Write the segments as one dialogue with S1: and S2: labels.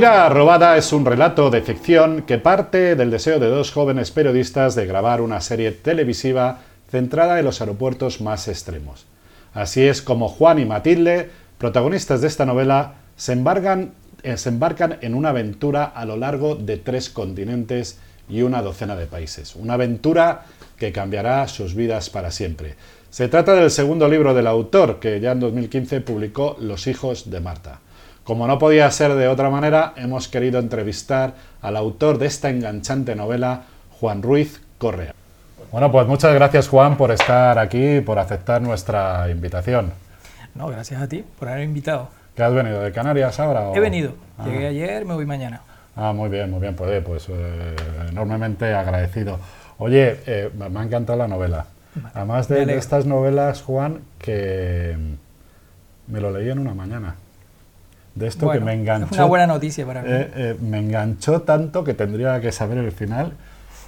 S1: Mentira robada es un relato de ficción que parte del deseo de dos jóvenes periodistas de grabar una serie televisiva centrada en los aeropuertos más extremos. Así es como Juan y Matilde, protagonistas de esta novela, se eh, se embarcan en una aventura a lo largo de tres continentes y una docena de países. Una aventura que cambiará sus vidas para siempre. Se trata del segundo libro del autor, que ya en 2015 publicó Los hijos de Marta. Como no podía ser de otra manera, hemos querido entrevistar al autor de esta enganchante novela, Juan Ruiz Correa. Bueno, pues muchas gracias Juan por estar aquí y por aceptar nuestra invitación.
S2: No, gracias a ti por haber invitado.
S1: ¿Qué has venido? ¿De Canarias ahora?
S2: He venido. Ah. Llegué ayer, me voy mañana.
S1: Ah, muy bien, muy bien. Pues, pues eh, enormemente agradecido. Oye, eh, me ha encantado la novela. Además de, de, estas novelas, Juan, que me lo leí en una mañana de esto que me enganchó.
S2: Una buena noticia para mí.
S1: Eh, eh, me enganchó tanto que tendría que saber el final.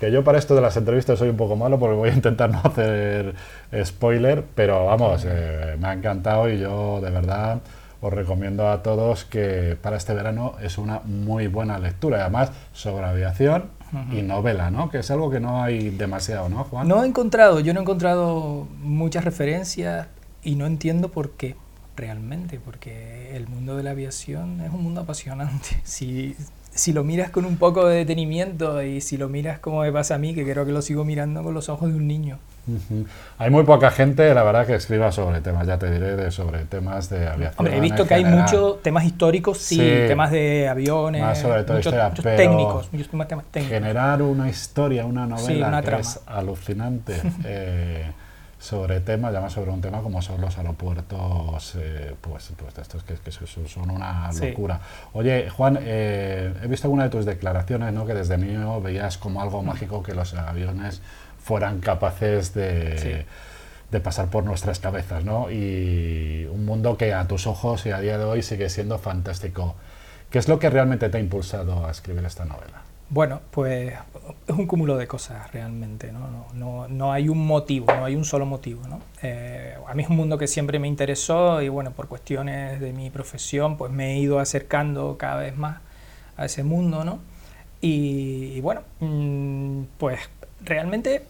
S1: Que yo para esto de las entrevistas soy un poco malo porque voy a intentar no hacer spoiler, pero vamos, eh, me ha encantado y yo de verdad os recomiendo a todos que para este verano es una muy buena lectura. Además, sobre aviación y novela, ¿no? Que es algo que no hay demasiado, ¿no, Juan?
S2: No he encontrado, yo no he encontrado muchas referencias y no entiendo por qué realmente, porque el mundo de la aviación es un mundo apasionante. Si, si lo miras con un poco de detenimiento y si lo miras como me pasa a mí, que creo que lo sigo mirando con los ojos de un niño.
S1: Hay muy poca gente, la verdad, que escriba sobre temas, ya te diré, de, sobre temas de aviación.
S2: Hombre, he visto que hay muchos temas históricos, sí, temas de aviones,
S1: más sobre todo
S2: muchos,
S1: historia,
S2: muchos
S1: pero
S2: técnicos, muchos temas técnicos.
S1: Generar una historia, una novela
S2: Sí, una
S1: que
S2: trama.
S1: es alucinante. eh, sobre temas, además sobre un tema como son los aeropuertos, eh, pues, pues estos que, que son una
S2: Sí.
S1: locura. Oye, Juan, eh, he visto alguna de tus declaraciones, ¿no? que desde niño veías como
S2: Mm.
S1: algo mágico que los aviones fueran capaces de,
S2: Sí.
S1: de pasar por nuestras cabezas, ¿no? Y un mundo que a tus ojos y a día de hoy sigue siendo fantástico. ¿Qué es lo que realmente te ha impulsado a escribir esta novela?
S2: Bueno, pues es un cúmulo de cosas realmente, ¿no? No, no, no hay un motivo, no hay un solo motivo, ¿no? Eh, a mí es un mundo que siempre me interesó y bueno, por cuestiones de mi profesión, pues me he ido acercando cada vez más a ese mundo, ¿no? Y, bueno, mm, pues realmente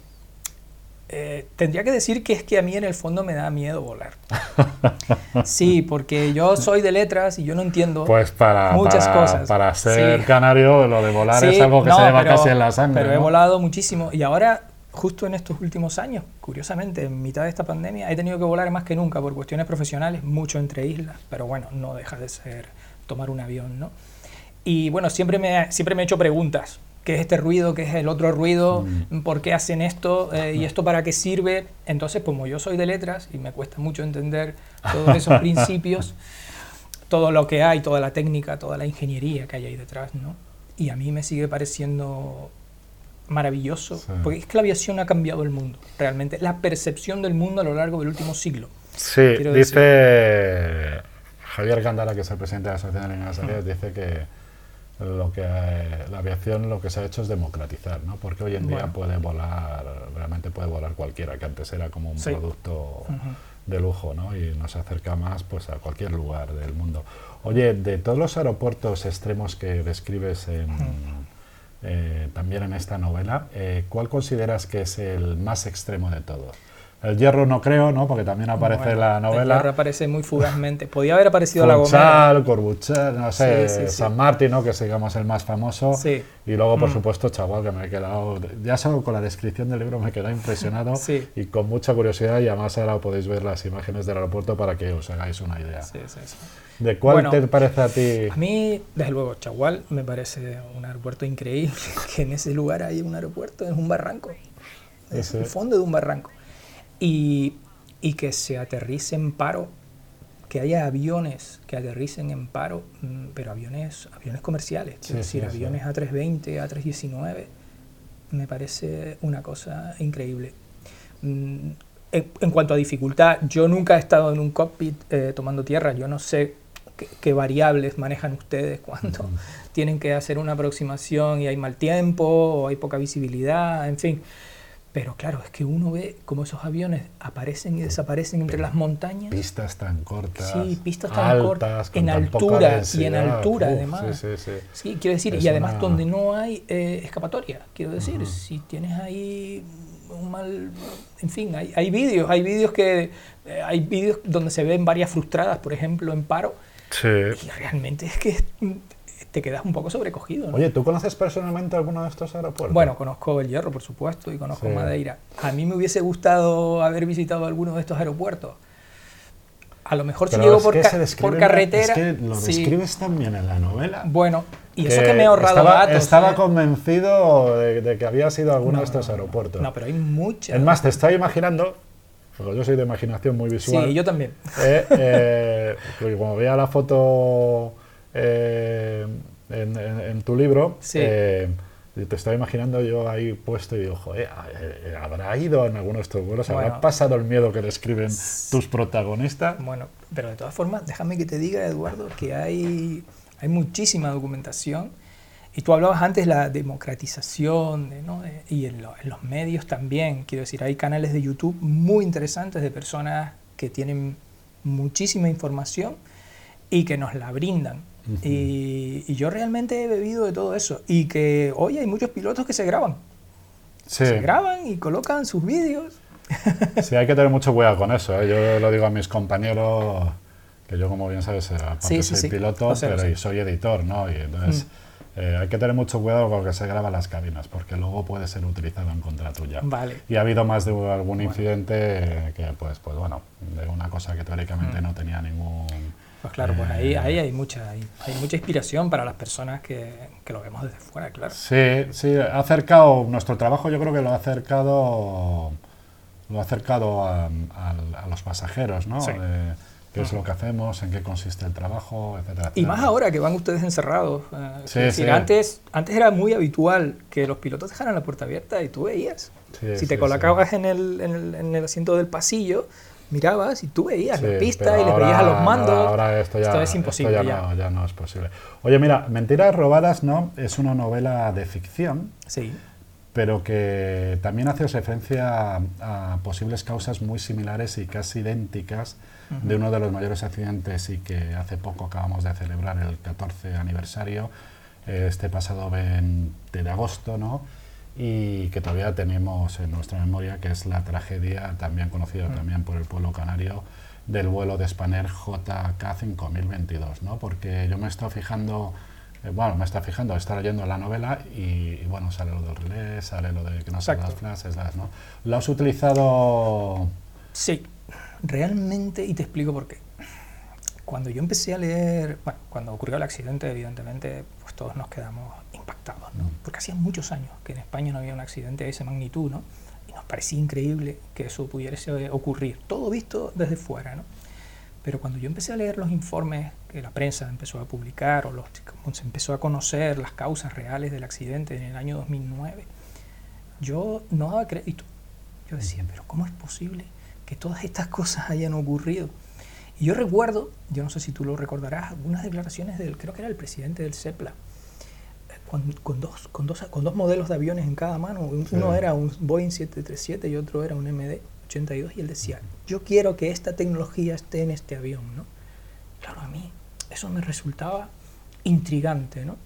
S2: eh, tendría que decir que es que a mí en el fondo me da miedo volar. Sí, porque yo soy de letras y yo no entiendo
S1: Pues para,
S2: muchas
S1: para,
S2: cosas.
S1: para ser
S2: Sí.
S1: canario, lo de volar es
S2: Sí,
S1: algo que
S2: no,
S1: se lleva
S2: pero-
S1: casi en la sangre.
S2: Pero he
S1: ¿no?
S2: volado muchísimo y ahora, justo en estos últimos años, curiosamente, en mitad de esta pandemia, he tenido que volar más que nunca por cuestiones profesionales, mucho entre islas, pero bueno, no deja de ser tomar un avión, ¿no? Y bueno, siempre me, siempre me he hecho preguntas. ¿Qué es este ruido? ¿Qué es el otro ruido?
S1: Mm.
S2: ¿Por qué hacen esto? Eh, ¿Y esto para qué sirve? Entonces, como yo soy de letras y me cuesta mucho entender todos esos principios, todo lo que hay, toda la técnica, toda la ingeniería que hay ahí detrás, ¿no? Y a mí me sigue pareciendo maravilloso,
S1: Sí.
S2: porque es que la aviación ha cambiado el mundo, realmente, la percepción del mundo a lo largo del último siglo.
S1: Sí, dice Javier Gandara, que es el presidente de la Asociación de Líneas Aéreas, dice que lo que la aviación lo que se ha hecho es democratizar, ¿no? Porque hoy en día puede volar, realmente puede volar cualquiera, que antes era como un
S2: Sí.
S1: producto de lujo, ¿no? Y nos acerca más pues a cualquier lugar del mundo. Oye, de todos los aeropuertos extremos que describes en, eh, también en esta novela, eh, ¿cuál consideras que es el más extremo de todos? El hierro no creo, ¿no? Porque también aparece
S2: Bueno,
S1: en la
S2: el
S1: novela.
S2: hierro aparece muy fugazmente. Podía haber aparecido la Gomera.
S1: Funchal, Corbuchet, no sé,
S2: Sí, sí, sí.
S1: San Martín, ¿no? que es digamos el más famoso.
S2: Sí.
S1: Y luego, por
S2: Mm.
S1: supuesto, Chagual, que me he quedado. Ya solo con la descripción del libro me he quedado impresionado y con mucha curiosidad. Y además, ahora podéis ver las imágenes del aeropuerto para que os hagáis una idea.
S2: Sí, sí, sí.
S1: ¿De cuál
S2: Bueno,
S1: te parece a ti?
S2: A mí, desde luego, Chagual me parece un aeropuerto increíble, que en ese lugar hay un aeropuerto, es un barranco, es el fondo de un barranco. Y, y que se aterrice en paro, que haya aviones que aterricen en paro, mm, pero aviones, aviones comerciales,
S1: Sí,
S2: decir,
S1: sí, sí.
S2: aviones A320, A319, me parece una cosa increíble. Mm, En, en cuanto a dificultad, yo nunca he estado en un cockpit eh, tomando tierra, yo no sé qué, qué variables manejan ustedes cuando tienen que hacer una aproximación y hay mal tiempo o hay poca visibilidad, en fin. Pero claro, es que uno ve cómo esos aviones aparecen y desaparecen entre las montañas.
S1: Pistas tan cortas.
S2: Sí, pistas tan cortas, en altura y en altura además.
S1: Sí, sí,
S2: sí. quiero decir, y además donde no hay eh, escapatoria. Quiero decir, si tienes ahí un mal, en fin, hay, hay vídeos, hay vídeos que eh, hay vídeos donde se ven varias frustradas, por ejemplo, en paro.
S1: Sí.
S2: Y realmente es que te quedas un poco sobrecogido.
S1: Oye, ¿tú conoces personalmente alguno de estos aeropuertos?
S2: Bueno, conozco El Hierro, por supuesto, y conozco Madeira. A mí me hubiese gustado haber visitado alguno de estos aeropuertos. A lo mejor si llego por, por, carretera. Es
S1: que lo describes también en la novela.
S2: Bueno, y eso que me he ahorrado
S1: estaba,
S2: datos.
S1: Estaba ¿eh? convencido de, que había sido alguno de estos aeropuertos.
S2: No, pero hay muchas.
S1: Es más, te estoy imaginando. Porque yo soy de imaginación muy visual.
S2: Sí, yo también.
S1: Eh, eh, como veía la foto eh, en, tu libro, eh, te estaba imaginando yo ahí puesto y digo, joder, eh, ¿habrá ido en alguno de estos vuelos? ¿Habrá pasado el miedo que describen tus protagonistas?
S2: Bueno, pero de todas formas, déjame que te diga, Eduardo, que hay, hay muchísima documentación. Y tú hablabas antes de la democratización ¿no? y en, en, los medios también. Quiero decir, hay canales de YouTube muy interesantes de personas que tienen muchísima información y que nos la brindan y, yo realmente he bebido de todo eso. Y que hoy hay muchos pilotos que se graban. Se graban y colocan sus vídeos.
S1: Sí, hay que tener mucho cuidado con eso. ¿eh? Yo lo digo a mis compañeros, que yo como bien sabes, eh, aparte soy piloto, pero soy editor, ¿no? Y entonces... Mm. Eh, hay que tener mucho cuidado con lo que se graba en las cabinas, porque luego puede ser utilizado en contra tuya.
S2: Vale.
S1: Y ha habido más de algún incidente que, pues, pues bueno, de una cosa que teóricamente mm. no tenía ningún
S2: pues claro, pues ahí, ahí hay, mucha, hay, mucha inspiración para las personas que, que, lo vemos desde fuera, claro.
S1: Sí, sí, ha acercado, nuestro trabajo yo creo que lo ha acercado, lo ha acercado a, los pasajeros, ¿no? qué es lo que hacemos, en qué consiste el trabajo, etcétera.
S2: Y más ahora que van ustedes encerrados. Eh, Antes, antes era muy habitual que los pilotos dejaran la puerta abierta y tú veías. si te colocabas en el, en, el, en el asiento del pasillo, mirabas y tú veías la pista y les veías a los mandos.
S1: Ahora, esto ya, es imposible. ya, No, es posible. Oye, mira, Mentiras robadas no es una novela de ficción.
S2: Sí.
S1: Pero que también hace referencia a, posibles causas muy similares y casi idénticas de uno de los mayores accidentes y que hace poco acabamos de celebrar el 14 aniversario, este pasado 20 de agosto, ¿no? Y que todavía tenemos en nuestra memoria, que es la tragedia también conocida mm. también por el pueblo canario del vuelo de Spanair JK 5022, ¿no? Porque yo me he estado fijando, eh, bueno, me está fijando, está leyendo la novela y, bueno, sale lo del relé, sale lo de que no son las flashes, ¿no? ¿Lo has utilizado?
S2: Sí, realmente, y te explico por qué. Cuando yo empecé a leer, bueno, cuando ocurrió el accidente, evidentemente, pues todos nos quedamos impactados, ¿no? Porque hacía muchos años que en España no había un accidente de esa magnitud, ¿no? Y nos parecía increíble que eso pudiese ocurrir, todo visto desde fuera, ¿no? Pero cuando yo empecé a leer los informes que la prensa empezó a publicar o los, se empezó a conocer las causas reales del accidente en el año 2009, yo no daba crédito. Yo decía, pero ¿cómo es posible que todas estas cosas hayan ocurrido? Y yo recuerdo, yo no sé si tú lo recordarás, algunas declaraciones del, creo que era el presidente del CEPLA, con, dos, con, dos, con dos modelos de aviones en cada mano. Uno era un Boeing 737 y otro era un MD-82 y él decía, yo quiero que esta tecnología esté en este avión. ¿no? Claro, a mí eso me resultaba intrigante. ¿no?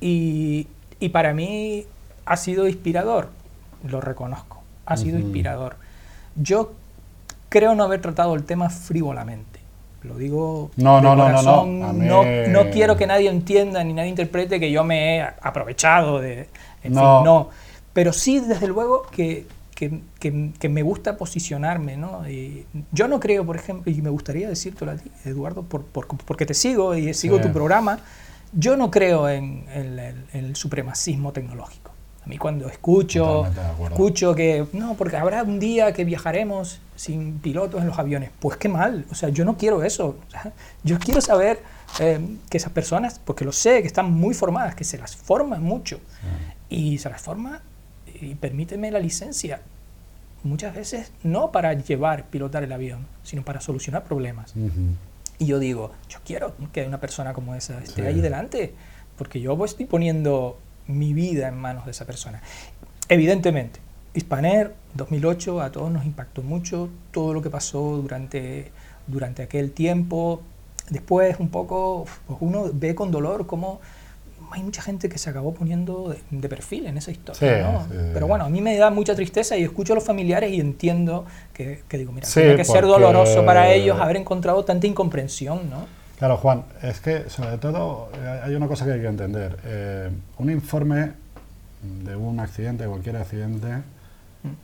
S2: Y, y para mí ha sido inspirador, lo reconozco, ha sido inspirador. Yo creo no haber tratado el tema frívolamente lo digo
S1: no, no, no, no,
S2: no, no, quiero que nadie entienda ni nadie interprete que yo me he aprovechado de... En no. Fin, no. Pero sí, desde luego, que, que, que, me gusta posicionarme, ¿no? Y yo no creo, por ejemplo, y me gustaría decírtelo a ti, Eduardo, por, por, porque te sigo y sigo tu programa, yo no creo en el supremacismo tecnológico. A mí cuando escucho, escucho que, no, porque habrá un día que viajaremos sin pilotos en los aviones, pues qué mal, o sea, yo no quiero eso. yo quiero saber eh, que esas personas, porque lo sé, que están muy formadas, que se las forman mucho, y se las forma y permíteme la licencia, muchas veces no para llevar, pilotar el avión, sino para solucionar problemas. Y yo digo, yo quiero que una persona como esa esté ahí delante, porque yo estoy poniendo mi vida en manos de esa persona. Evidentemente, Hispaner, 2008, a todos nos impactó mucho todo lo que pasó durante, durante aquel tiempo. Después, un poco, pues uno ve con dolor cómo hay mucha gente que se acabó poniendo de, perfil en esa historia. Pero bueno, a mí me da mucha tristeza y escucho a los familiares y entiendo que, digo, mira, tiene que ser doloroso para ellos haber encontrado tanta incomprensión, ¿no?
S1: Claro, Juan, es que sobre todo eh, hay una cosa que hay que entender. Eh, un informe de un accidente, cualquier accidente,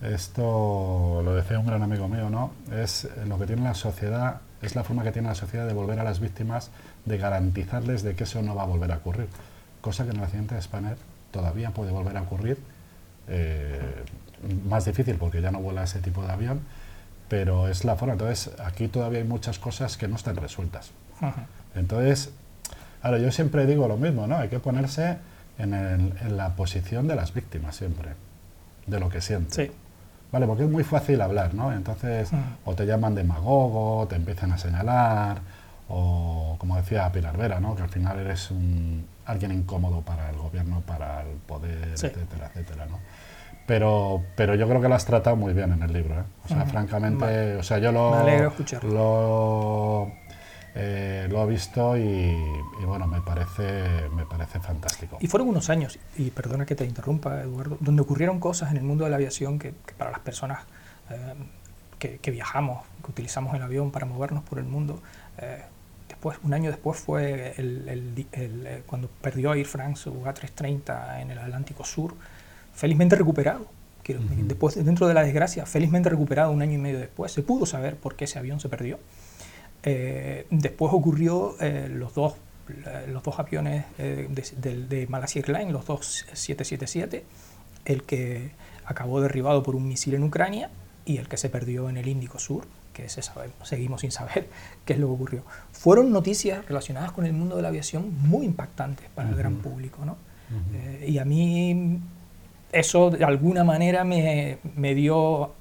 S1: esto lo decía un gran amigo mío, ¿no? Es lo que tiene la sociedad, es la forma que tiene la sociedad de volver a las víctimas, de garantizarles de que eso no va a volver a ocurrir cosa que en el accidente de Spanner todavía puede volver a ocurrir, eh, más difícil porque ya no vuela ese tipo de avión, pero es la forma. Entonces, aquí todavía hay muchas cosas que no están resueltas. Entonces, ahora yo siempre digo lo mismo, ¿no? Hay que ponerse en, la posición de las víctimas siempre, de lo que sienten.
S2: Sí.
S1: Vale, porque es muy fácil hablar, ¿no? Entonces, o te llaman demagogo, te empiezan a señalar, o como decía Pilar Vera, ¿no? que al final eres un, alguien incómodo para el gobierno, para el poder, etcétera, etcétera. ¿no? Pero, pero yo creo que lo has tratado muy bien en el libro. ¿eh? O sea, francamente, o sea, yo lo, lo, eh, lo he visto y, bueno, me parece, me parece fantástico.
S2: Y fueron unos años, y perdona que te interrumpa, Eduardo, donde ocurrieron cosas en el mundo de la aviación que, para las personas eh, que, que, viajamos, que utilizamos el avión para movernos por el mundo, después, un año después fue el, eh, cuando perdió Air France su A330 en el Atlántico Sur, felizmente recuperado. Después, dentro de la desgracia, felizmente recuperado un año y medio después, se pudo saber por qué ese avión se perdió. Eh, después ocurrió eh, los, dos, los dos aviones de, de, de, Malaysia Airlines, los dos 777, el que acabó derribado por un misil en Ucrania y el que se perdió en el Índico Sur que se sabe, seguimos sin saber qué es lo que ocurrió. Fueron noticias relacionadas con el mundo de la aviación muy impactantes para el gran público. ¿no? Eh, y a mí eso de alguna manera me, me, dio,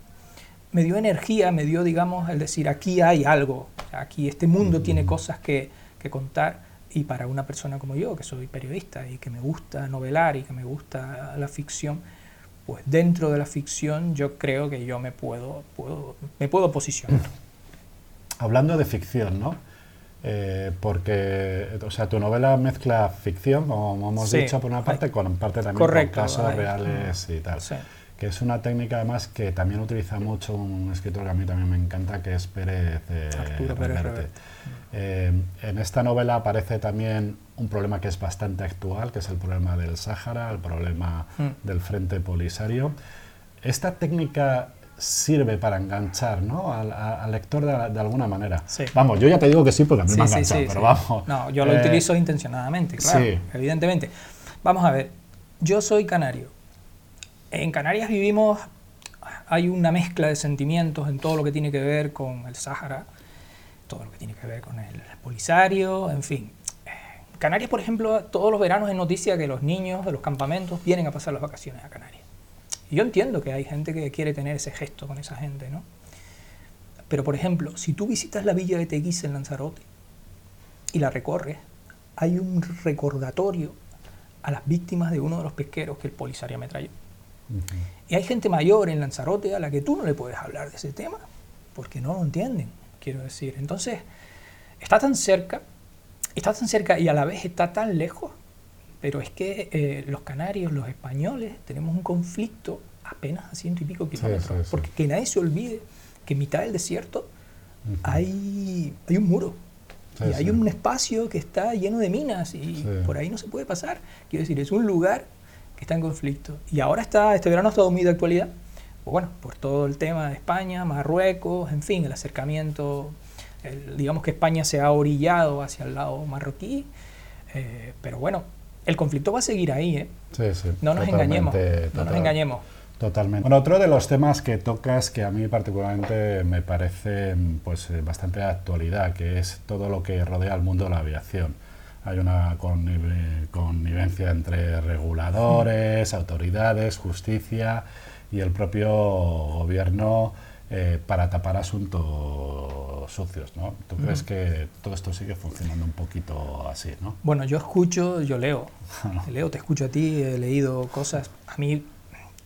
S2: me dio energía, me dio, digamos, el decir, aquí hay algo, aquí este mundo tiene cosas que, que contar. Y para una persona como yo, que soy periodista y que me gusta novelar y que me gusta la ficción, pues dentro de la ficción yo creo que yo me puedo, puedo me puedo posicionar.
S1: Hablando de ficción, ¿no? Eh, porque, o sea, tu novela mezcla ficción, como hemos dicho, por una parte, con parte también con casos reales y tal. Que es una técnica, además, que también utiliza mucho un escritor que a mí también me encanta, que es Pérez, eh, Pérez eh, en esta novela aparece también un problema que es bastante actual, que es el problema del Sáhara, el problema mm. del Frente Polisario. Esta técnica sirve para enganchar ¿no? al, lector de, alguna manera. Vamos, yo ya te digo que sí porque a mí me ha enganchado, pero vamos.
S2: No, yo lo eh, utilizo intencionadamente, claro, evidentemente. Vamos a ver, yo soy canario. En Canarias vivimos, hay una mezcla de sentimientos en todo lo que tiene que ver con el Sáhara, todo lo que tiene que ver con el Polisario, en fin. Canarias, por ejemplo, todos los veranos es noticia que los niños de los campamentos vienen a pasar las vacaciones a Canarias. Y yo entiendo que hay gente que quiere tener ese gesto con esa gente, ¿no? Pero, por ejemplo, si tú visitas la villa de Teguise en Lanzarote y la recorres, hay un recordatorio a las víctimas de uno de los pesqueros que el Polisario ametralló. Y hay gente mayor en Lanzarote a la que tú no le puedes hablar de ese tema, porque no lo entienden, quiero decir. Entonces, está tan cerca está tan cerca y a la vez está tan lejos. Pero es que eh, los canarios, los españoles, tenemos un conflicto apenas a ciento y pico kilómetros. Porque que nadie se olvide que en mitad del desierto hay, hay un muro. y hay un espacio que está lleno de minas y por ahí no se puede pasar. Quiero decir, es un lugar está en conflicto. Y ahora está, este verano ha estado muy de actualidad. Pues bueno, por todo el tema de España, Marruecos, en fin, el acercamiento digamos que España se ha orillado hacia el lado marroquí, eh, pero bueno, el conflicto va a seguir ahí, ¿eh?
S1: Sí, sí.
S2: No nos engañemos, no nos engañemos.
S1: Totalmente. Bueno, otro de los temas que tocas que a mí particularmente me parece pues, eh, bastante de actualidad, que es todo lo que rodea al mundo de la aviación. Hay una connivencia entre reguladores, autoridades, justicia y el propio gobierno eh, para tapar asuntos sucios, ¿no? ¿Tú crees que todo esto sigue funcionando un poquito así, no?
S2: Bueno, yo escucho, yo leo, leo, te escucho a ti, he leído cosas, a mí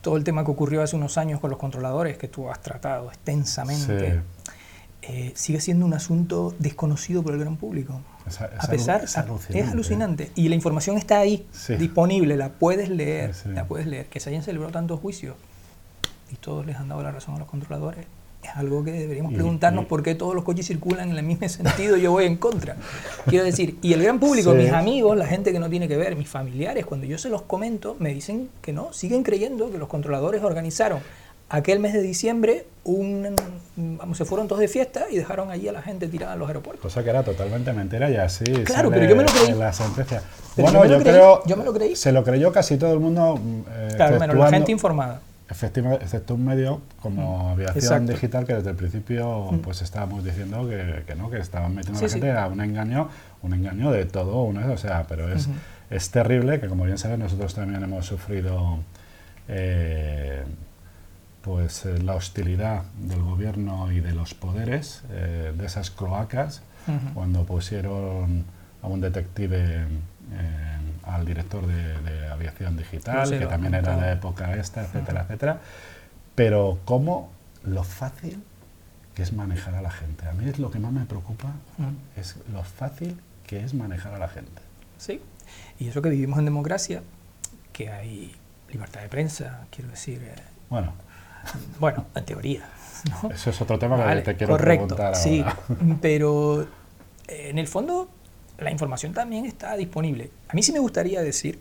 S2: todo el tema que ocurrió hace unos años con los controladores, que tú has tratado extensamente, eh, sigue siendo un asunto desconocido por el gran público. a pesar, es alucinante. Y la información está ahí, disponible, la puedes leer, la puedes leer. Que se hayan celebrado tantos juicios y todos les han dado la razón a los controladores, es algo que deberíamos preguntarnos por qué todos los coches circulan en el mismo sentido y yo voy en contra. Quiero decir, y el gran público, mis amigos, la gente que no tiene que ver, mis familiares, cuando yo se los comento, me dicen que no, siguen creyendo que los controladores organizaron aquel mes de diciembre un, vamos, se fueron todos de fiesta y dejaron allí a la gente tirada en los aeropuertos.
S1: Cosa que era totalmente mentira y así
S2: claro, pero yo me lo creí.
S1: la sentencia. bueno, yo, creo,
S2: yo me lo creí.
S1: Se lo creyó casi todo el mundo.
S2: Eh, claro, menos la gente informada.
S1: Efectivamente, excepto un medio como Aviación Digital que desde el principio pues estábamos diciendo que, que, no, que estaban metiendo a la gente a un engaño, un engaño de todo, una, o sea, pero es, es terrible que como bien saben nosotros también hemos sufrido eh, pues eh, la hostilidad del gobierno y de los poderes eh, de esas cloacas cuando pusieron a un detective al director de, aviación digital, que también era de la época esta, etcétera, etcétera. Pero cómo lo fácil que es manejar a la gente. A mí es lo que más me preocupa, es lo fácil que es manejar a la gente.
S2: Sí, y eso que vivimos en democracia, que hay libertad de prensa, quiero decir... Eh,
S1: bueno.
S2: Bueno, en teoría.
S1: Eso es otro tema que te quiero
S2: correcto,
S1: preguntar
S2: Sí, pero eh, en el fondo la información también está disponible. A mí sí me gustaría decir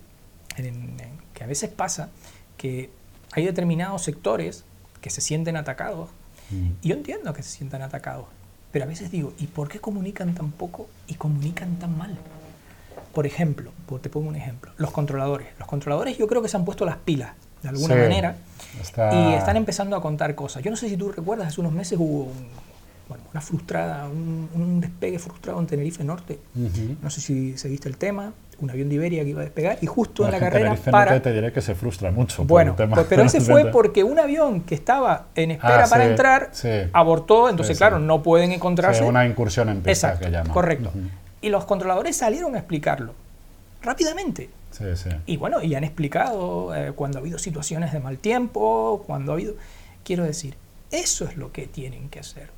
S2: que a veces pasa que hay determinados sectores que se sienten atacados, mm. y yo entiendo que se sientan atacados, pero a veces digo, ¿y por qué comunican tan poco y comunican tan mal? Por ejemplo, te pongo un ejemplo, los controladores. Los controladores yo creo que se han puesto las pilas de alguna manera y están empezando a contar cosas. Yo no sé si tú recuerdas, hace unos meses hubo un, bueno, una frustrada, un, despegue frustrado en Tenerife Norte. No sé si seguiste el tema, un avión de Iberia que iba a despegar y justo en la carrera
S1: Tenerife
S2: para...
S1: Norte te diré que se frustra mucho.
S2: Bueno, pues, pero ese fue porque un avión que estaba en espera ah, para entrar abortó, entonces claro, no pueden encontrarse.
S1: una incursión en pista que llaman.
S2: Correcto. Y los controladores salieron a explicarlo rápidamente.
S1: Sí, sí.
S2: Y bueno, y han explicado eh, cuando ha habido situaciones de mal tiempo, cuando ha habido... Quiero decir, eso es lo que tienen que hacer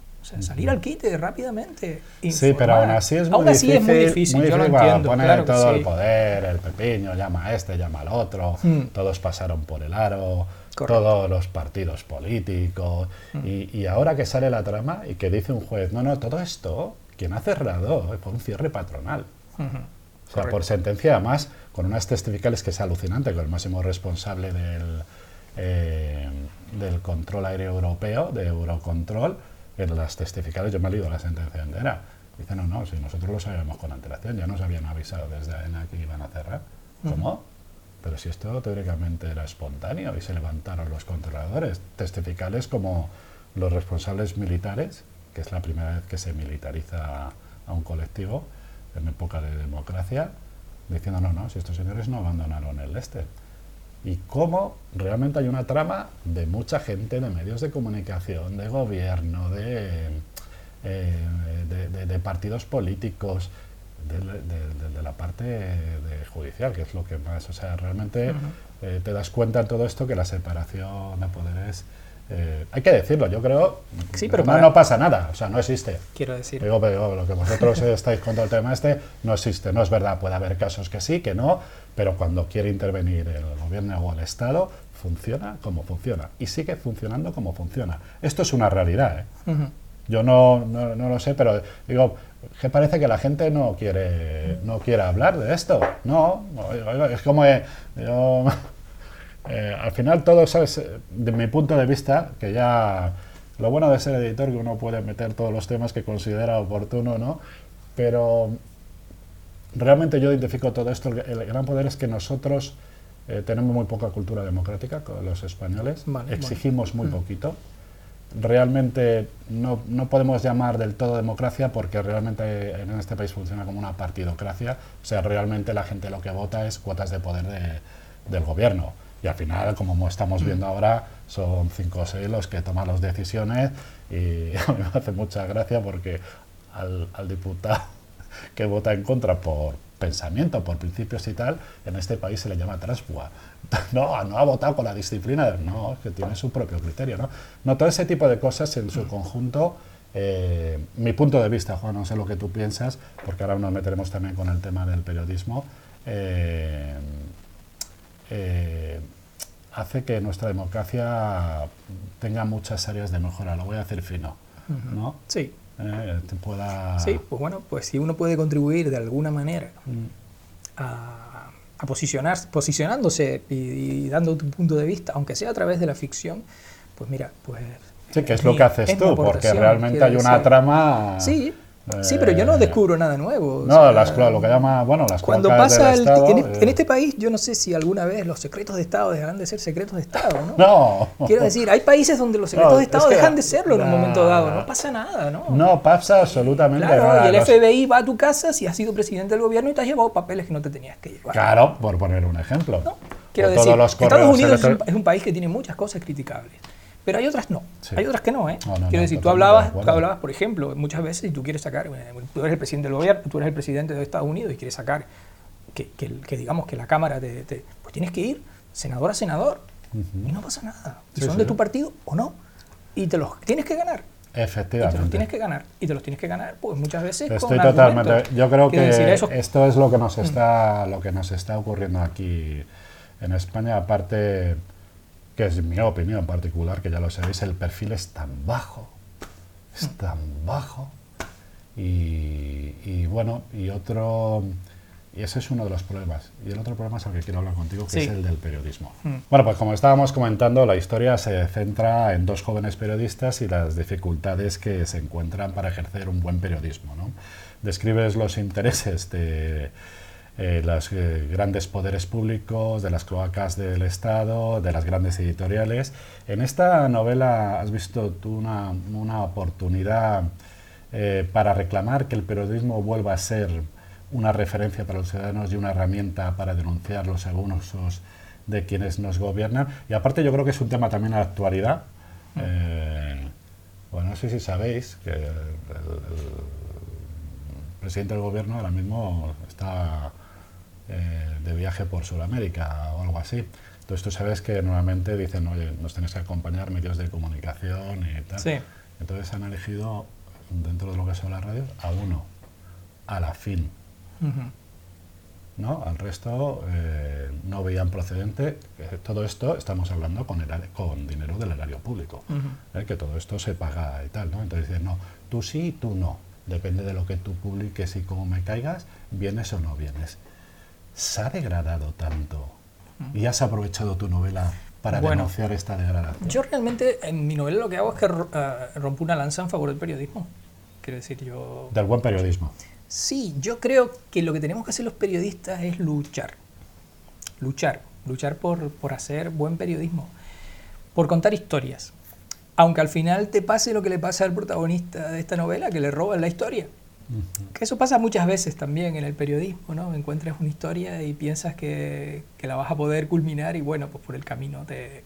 S2: salir al quite rápidamente.
S1: Sí, pero aún así es muy
S2: aún
S1: así
S2: difícil. Es muy difícil, yo lo entiendo.
S1: Poner todo el poder, el pepiño, llama a este, llama al otro, mm. todos pasaron por el aro, todos los partidos políticos. Mm. Y, ahora que sale la trama y que dice un juez, no, no, todo esto, quien ha cerrado fue un cierre patronal. O sea, por sentencia, además, con unas testificales que es alucinante, con el máximo responsable del, eh, del control aéreo europeo, de Eurocontrol, en las testificales, yo me he leído la sentencia entera. Dicen, no, no, si nosotros lo sabíamos con antelación, ya nos habían avisado desde AENA que iban a cerrar. ¿Cómo? Pero si esto teóricamente era espontáneo y se levantaron los controladores, testificales como los responsables militares, que es la primera vez que se militariza a un colectivo en época de democracia, diciendo, no, no, si estos señores no abandonaron el este y cómo realmente hay una trama de mucha gente, de medios de comunicación, de gobierno, de, eh, de, partidos políticos, de, la parte judicial, que es lo que más, o sea, realmente eh, te das cuenta en todo esto que la separación de poderes eh, hay que decirlo, yo creo
S2: sí, pero
S1: no, no, pasa nada, o sea, no existe.
S2: Quiero decir.
S1: Digo, pero lo que vosotros estáis con el tema este no existe, no es verdad. Puede haber casos que sí, que no, pero cuando quiere intervenir el gobierno o el Estado, funciona como funciona y sigue funcionando como funciona. Esto es una realidad. ¿eh? Yo no, no, no, lo sé, pero digo, que parece que la gente no quiere, no quiere hablar de esto. No, es como yo, eh, al final todo, ¿sabes? De mi punto de vista, que ya lo bueno de ser editor que uno puede meter todos los temas que considera oportuno, ¿no? Pero realmente yo identifico todo esto. El, gran poder es que nosotros eh, tenemos muy poca cultura democrática, los españoles, exigimos muy mm. poquito. Realmente no, no, podemos llamar del todo democracia porque realmente en este país funciona como una partidocracia. O sea, realmente la gente lo que vota es cuotas de poder del gobierno y al final, como estamos viendo ahora, son cinco o seis los que toman las decisiones y a mí me hace mucha gracia porque al, diputado que vota en contra por, pensamiento, por principios y tal, en este país se le llama tránsfuga. No, no ha votado con la disciplina, no, es que tiene su propio criterio. ¿no? no, todo ese tipo de cosas en su conjunto, eh, mi punto de vista, Juan, no sé lo que tú piensas, porque ahora nos meteremos también con el tema del periodismo, eh, eh, hace que nuestra democracia tenga muchas áreas de mejora, lo voy a decir fino, ¿no?
S2: Sí.
S1: pueda...
S2: Sí, pues bueno, pues si uno puede contribuir de alguna manera mm. a a posicionar, posicionándose y, dando tu punto de vista, aunque sea a través de la ficción, pues mira, pues...
S1: Sí, que es, lo que haces tú, porque realmente hay una trama...
S2: Sí, Sí, pero yo no eh, descubro nada nuevo.
S1: No, las, lo que llama, bueno, las
S2: Cuando pasa el, en, eh. en, este país, yo no sé si alguna vez los secretos de Estado dejarán de ser secretos de Estado, ¿no?
S1: No.
S2: Quiero decir, hay países donde los secretos de Estado dejan de serlo en un momento dado, no pasa nada, ¿no?
S1: No pasa absolutamente nada.
S2: Y el FBI va a tu casa si has sido presidente del gobierno y te has llevado papeles que no te tenías que llevar.
S1: Claro, por poner un ejemplo.
S2: Quiero decir, Estados Unidos es un país que tiene muchas cosas criticables. Pero hay otras no. Hay otras que no, ¿eh? Quiero decir, tú hablabas, tú hablabas, por ejemplo, muchas veces si tú quieres sacar, eh, tú eres el presidente del gobierno, tú eres el presidente de Estados Unidos y quieres sacar que, que, digamos que la Cámara te, pues tienes que ir senador a senador y no pasa nada. Si son de tu partido o no. Y te los tienes que ganar.
S1: Efectivamente.
S2: Y te los tienes que ganar. Y te los tienes que ganar, pues muchas veces.
S1: Estoy totalmente. Yo creo que esto es lo que nos mm. está, lo que nos está ocurriendo aquí en España. Aparte que es mi opinión particular, que ya lo sabéis, el perfil es tan bajo, es mm. tan bajo. Y, bueno, y otro, y ese es uno de los problemas. Y el otro problema es el que quiero hablar contigo, que es el del periodismo. Mm. Bueno, pues como estábamos comentando, la historia se centra en dos jóvenes periodistas y las dificultades que se encuentran para ejercer un buen periodismo. ¿no? Describes los intereses de eh, los eh, grandes poderes públicos, de las cloacas del Estado, de las grandes editoriales. En esta novela has visto tú una, una oportunidad eh, para reclamar que el periodismo vuelva a ser una referencia para los ciudadanos y una herramienta para denunciar los abusos de quienes nos gobiernan. Y aparte yo creo que es un tema también de actualidad. bueno, no sé si sabéis que el presidente del gobierno ahora mismo está eh, de viaje por Sudamérica o algo así. Entonces tú sabes que normalmente dicen, oye, nos tienes que acompañar medios de comunicación y tal.
S2: Sí.
S1: Entonces han elegido, dentro de lo que son las radios, a uno, a la fin. ¿No? Al resto eh, no veían procedente. todo esto estamos hablando con, el, con dinero del erario público, ¿eh? que todo esto se paga y tal. ¿no? Entonces dicen, no, tú sí y tú no. Depende de lo que tú publiques y cómo me caigas, vienes o no vienes se ha degradado tanto y has aprovechado tu novela para denunciar esta degradación?
S2: Yo realmente en mi novela lo que hago es que uh, rompo una lanza en favor del periodismo. Quiero decir, yo...
S1: Del buen periodismo.
S2: Sí, yo creo que lo que tenemos que hacer los periodistas es luchar. Luchar. Luchar por, por hacer buen periodismo. Por contar historias. Aunque al final te pase lo que le pasa al protagonista de esta novela, que le roban la historia. Que eso pasa muchas veces también en el periodismo, ¿no? Encuentras una historia y piensas que, que la vas a poder culminar y bueno, pues por el camino te,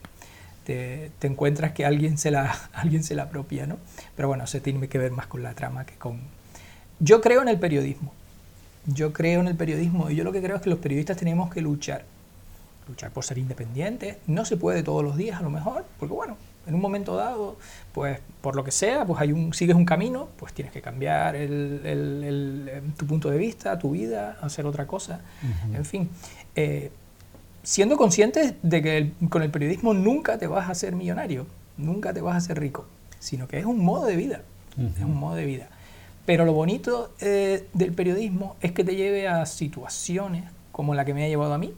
S2: te, encuentras que alguien se, la, alguien se la apropia, ¿no? Pero bueno, eso tiene que ver más con la trama que con... Yo creo en el periodismo. Yo creo en el periodismo y yo lo que creo es que los periodistas tenemos que luchar. Luchar por ser independientes. No se puede todos los días a lo mejor, porque bueno, en un momento dado, pues por lo que sea, pues hay un, sigues un camino, pues tienes que cambiar el, tu punto de vista, tu vida, hacer otra cosa, en fin. Eh, siendo consciente de que con el periodismo nunca te vas a hacer millonario, nunca te vas a hacer rico, sino que es un modo de vida, es un modo de vida. Pero lo bonito eh, del periodismo es que te lleve a situaciones como la que me ha llevado a mí,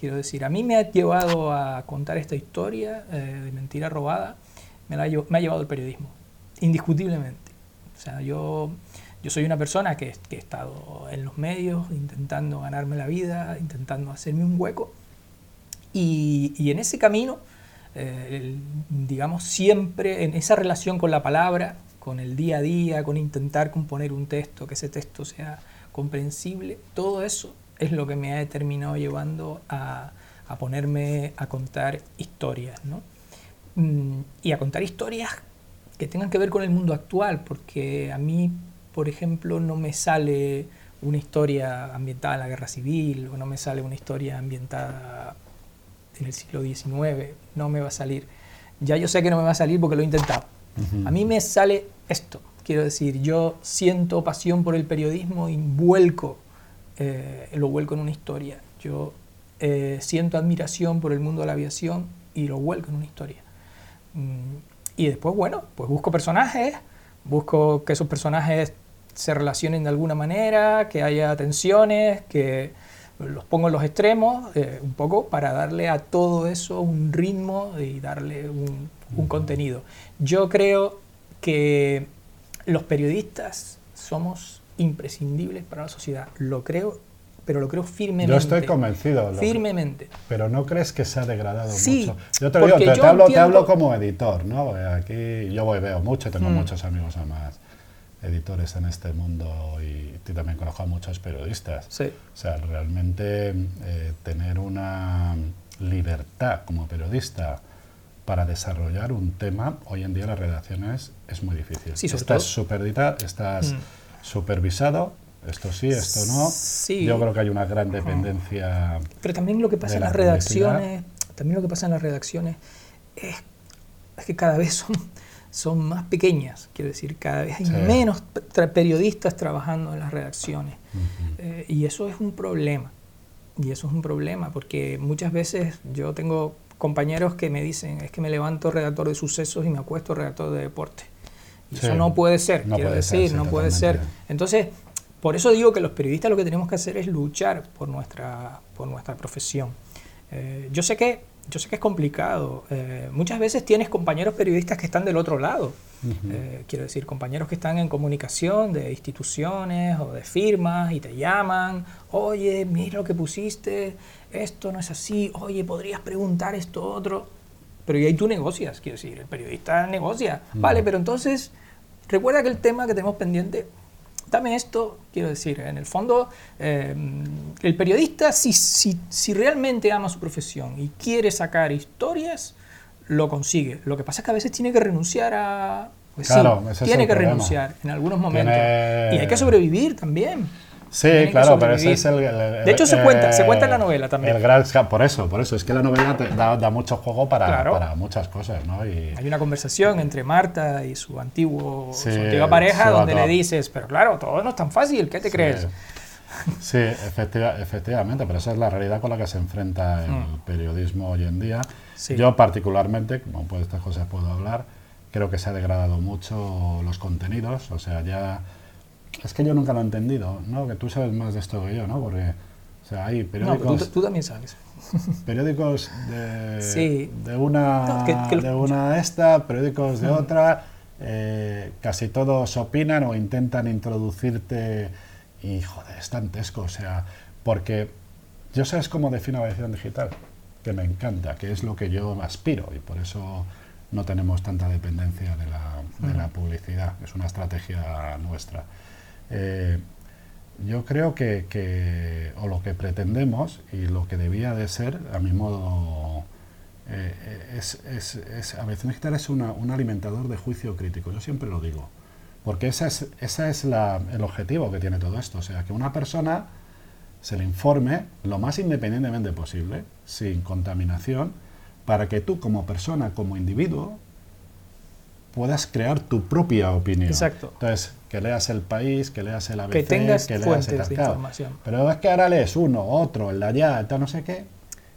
S2: Quiero decir, a mí me ha llevado a contar esta historia eh, de mentira robada, me, la, me, ha llevado el periodismo, indiscutiblemente. O sea, yo, yo soy una persona que, que, he estado en los medios intentando ganarme la vida, intentando hacerme un hueco, y, y en ese camino, eh, digamos, siempre en esa relación con la palabra, con el día a día, con intentar componer un texto, que ese texto sea comprensible, todo eso es lo que me ha terminado llevando a, ponerme a contar historias, ¿no? Mm, y a contar historias que tengan que ver con el mundo actual, porque a mí, por ejemplo, no me sale una historia ambientada en la guerra civil, o no me sale una historia ambientada en el siglo XIX, no me va a salir. Ya yo sé que no me va a salir porque lo he intentado. A mí me sale esto, quiero decir, yo siento pasión por el periodismo y vuelco, eh, lo vuelco en una historia. Yo eh, siento admiración por el mundo de la aviación y lo vuelco en una historia. Mm, y después, bueno, pues busco personajes, busco que esos personajes se relacionen de alguna manera, que haya tensiones, que los pongo en los extremos, eh, un poco para darle a todo eso un ritmo y darle un, contenido. Yo creo que los periodistas somos imprescindibles para la sociedad. Lo creo, pero lo creo firmemente.
S1: Yo estoy convencido.
S2: Firmemente.
S1: Pero ¿no crees que se ha degradado
S2: sí,
S1: mucho? Yo te, digo, te, hablo, te, hablo, como editor, ¿no? Aquí yo voy, veo mucho, tengo mm. muchos amigos además editores en este mundo y, también conozco a muchos periodistas.
S2: Sí.
S1: O sea, realmente eh, tener una libertad como periodista para desarrollar un tema, hoy en día las redacciones es muy difícil.
S2: Sí,
S1: estás superdita, estás mm. Supervisado, esto sí, esto no.
S2: Sí.
S1: Yo creo que hay una gran dependencia.
S2: Pero también lo que pasa en las redacciones, también lo que pasa en las redacciones es, es que cada vez son son más pequeñas, quiero decir, cada vez hay menos periodistas trabajando en las redacciones. Eh, y eso es un problema. Y eso es un problema, porque muchas veces yo tengo compañeros que me dicen, es que me levanto redactor de sucesos y me acuesto redactor de deporte. Eso no puede ser, quiero decir, no puede ser. Entonces, por eso digo que los periodistas lo que tenemos que hacer es luchar por nuestra, por nuestra profesión. Eh, yo sé que yo sé que es complicado. Eh, muchas veces tienes compañeros periodistas que están del otro lado. Eh, quiero decir, compañeros que están en comunicación de instituciones o de firmas y te llaman, oye, mira lo que pusiste, esto no es así, oye, podrías preguntar esto otro. Pero y ahí tú negocias, quiero decir, el periodista negocia. Vale, pero entonces, recuerda que el tema que tenemos pendiente dame esto, quiero decir, en el fondo, eh, el periodista, si, si, si, realmente ama su profesión y quiere sacar historias, lo consigue. Lo que pasa es que a veces tiene que renunciar a... Pues
S1: claro,
S2: tiene que renunciar en algunos momentos. Y hay que sobrevivir también.
S1: Sí, claro, pero ese es el, De
S2: hecho, se, cuenta, se cuenta en la novela también.
S1: El gran, por eso, por eso. Es que la novela da, mucho juego para, para muchas cosas, ¿no? Y,
S2: Hay una conversación entre Marta y su, antiguo, su antigua pareja donde le dices, pero claro, todo no es tan fácil, ¿qué te crees?
S1: Sí, efectivamente, pero esa es la realidad con la que se enfrenta el mm. periodismo hoy en día. Yo particularmente, como de estas cosas puedo hablar, creo que se ha degradado mucho los contenidos, o sea, ya es que yo nunca lo he entendido, ¿no? Que tú sabes más de esto que yo, ¿no? Porque, o sea, hay periódicos...
S2: No, tú, también sabes.
S1: Periódicos de, de una, de una esta, periódicos de otra, eh, casi todos opinan o intentan introducirte y, joder, es dantesco, o sea, porque yo sabes cómo defino la edición digital, que me encanta, que es lo que yo aspiro y por eso no tenemos tanta dependencia de la, de la publicidad, es una estrategia nuestra. Eh, yo creo que, o lo que pretendemos y lo que debía de ser, a mi modo, eh, es, es, es, a veces es una, un alimentador de juicio crítico, yo siempre lo digo, porque ese es, esa es la, el objetivo que tiene todo esto, o sea, que una persona se le informe lo más independientemente posible, sin contaminación, para que tú como persona, como individuo, puedas crear tu propia opinión.
S2: Exacto.
S1: Entonces, que leas el país, que leas el ABC,
S2: que, tengas
S1: que
S2: leas el de información.
S1: Pero es que ahora lees uno, otro, el de allá, no sé qué,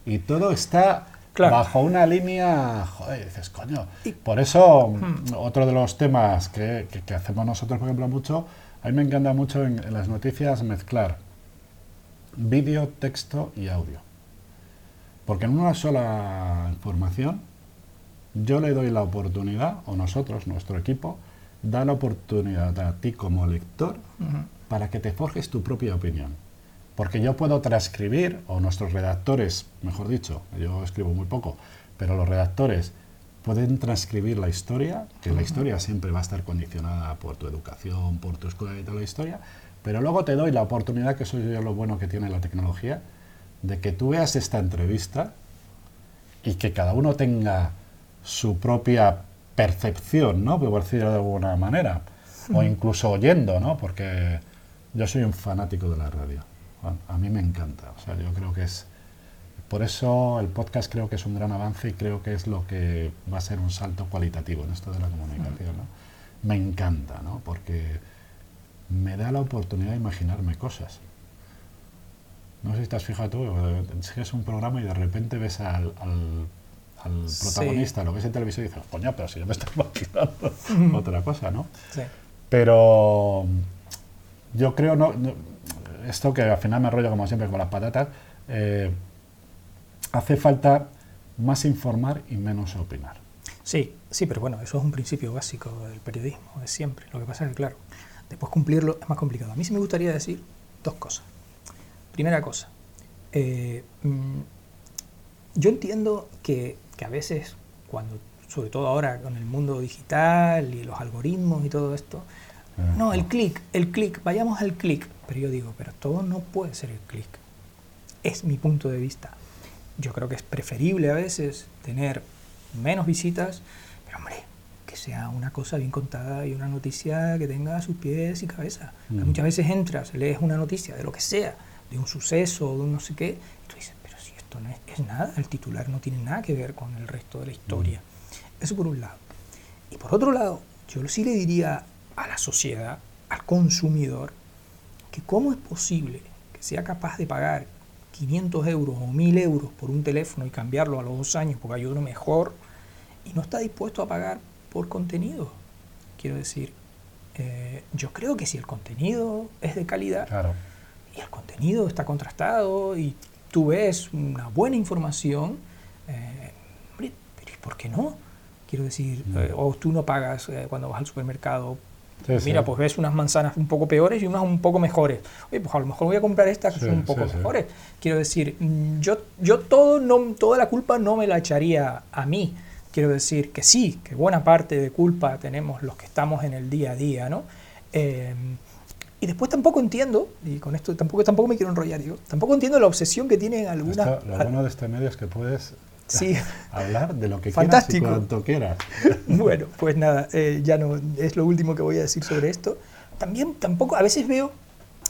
S1: y todo está bajo una línea, joder, dices, coño. Por eso, hmm. otro de los temas que, que, hacemos nosotros, por ejemplo, mucho, a mí me encanta mucho en, en las noticias mezclar vídeo, texto y audio. Porque en una sola información yo le doy la oportunidad, o nosotros, nuestro equipo, da la oportunidad a ti como lector para que te forjes tu propia opinión. Porque yo puedo transcribir, o nuestros redactores, mejor dicho, yo escribo muy poco, pero los redactores pueden transcribir la historia, que la historia siempre va a estar condicionada por tu educación, por tu escuela y toda la historia, pero luego te doy la oportunidad, que eso es lo bueno que tiene la tecnología, de que tú veas esta entrevista y que cada uno tenga su propia percepción, ¿no? Por decirlo de alguna manera. O incluso oyendo, ¿no? Porque Yo soy un fanático de la radio. A, mí me encanta. O sea, yo creo que es... Por eso el podcast creo que es un gran avance y creo que es lo que va a ser un salto cualitativo en esto de la comunicación. ¿no? Me encanta, ¿no? Porque me da la oportunidad de imaginarme cosas. No sé si te has fijado tú, sigues un programa y de repente ves al, al, al
S2: Sí.
S1: protagonista, lo ves en televisión y dices, coño, pero si yo me estoy imaginando otra cosa, ¿no?
S2: Sí.
S1: Pero yo creo, no, no- esto que al final me rollo como siempre con las patatas, eh, hace falta más informar y menos opinar.
S2: Sí, sí, pero bueno, eso es un principio básico del periodismo, de siempre. Lo que pasa es que, claro, después cumplirlo es más complicado. A mí sí me gustaría decir dos cosas. Primera cosa, eh, mm, yo entiendo que, que a veces, cuando, sobre todo ahora con el mundo digital y los algoritmos y todo esto, no, el clic, el clic, vayamos al clic. Pero yo digo, pero todo no puede ser el clic. Es mi punto de vista. Yo creo que es preferible a veces tener menos visitas, pero hombre, que sea una cosa bien contada y una noticia que tenga sus pies y cabeza.
S1: Mm.
S2: Muchas veces entras, lees una noticia de lo que sea, de un suceso, de un no sé qué, y tú dices, esto no es, es nada, el titular no tiene nada que ver con el resto de la historia. Eso por un lado. Y por otro lado, yo sí le diría a la sociedad, al consumidor, que cómo es posible que sea capaz de pagar 500 euros o 1000 euros por un teléfono y cambiarlo a los dos años porque hay uno mejor y no está dispuesto a pagar por contenido. Quiero decir, eh, yo creo que si el contenido es de calidad
S1: Claro.
S2: y el contenido está contrastado y tú ves una buena información, eh, hombre, pero ¿y por qué no? Quiero decir,
S1: Mm.
S2: eh, o tú no pagas eh, cuando vas al supermercado.
S1: Sí, sí.
S2: Mira, pues ves unas manzanas un poco peores y unas un poco mejores. Oye, pues a lo mejor voy a comprar estas que son un poco mejores. Quiero decir, mm, yo, yo todo no, toda la culpa no me la echaría a mí. Quiero decir que sí, que buena parte de culpa tenemos los que estamos en el día a día, ¿no? Y después tampoco entiendo, y con esto tampoco, tampoco me quiero enrollar, digo, tampoco entiendo la obsesión que tienen algunas...
S1: Esto- lo bueno de este medio es que puedes
S2: Sí,
S1: hablar de lo que
S2: Fantástico.
S1: quieras y cuanto quieras.
S2: bueno, pues nada, eh, ya no es lo último que voy a decir sobre esto. También tampoco, a veces veo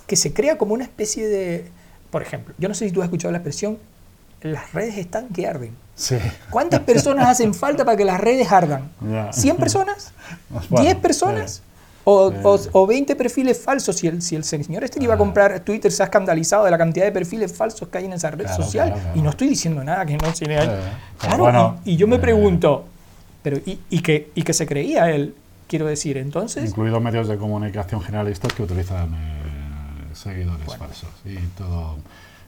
S2: que se crea como una especie de, por ejemplo, yo no sé si tú has escuchado la expresión, las redes están que arden.
S1: Sí.
S2: ¿Cuántas personas hacen falta para que las redes ardan?
S1: Ya.
S2: ¿100 personas?
S1: Pues bueno,
S2: ¿10 personas? O,
S1: Sí.
S2: o- o 20 perfiles falsos. Si el, si el señor este que iba a comprar Twitter se ha escandalizado de la cantidad de perfiles falsos que hay en esa red
S1: Claro,
S2: social.
S1: claro, claro.
S2: Y no estoy diciendo nada que no se le haya- Claro,
S1: bueno,
S2: y, y yo me
S1: eh,
S2: pregunto, pero y, y que, y que se creía él, quiero decir, entonces...
S1: Incluidos medios de comunicación generalistas que utilizan eh, seguidores
S2: Bueno.
S1: falsos y todo.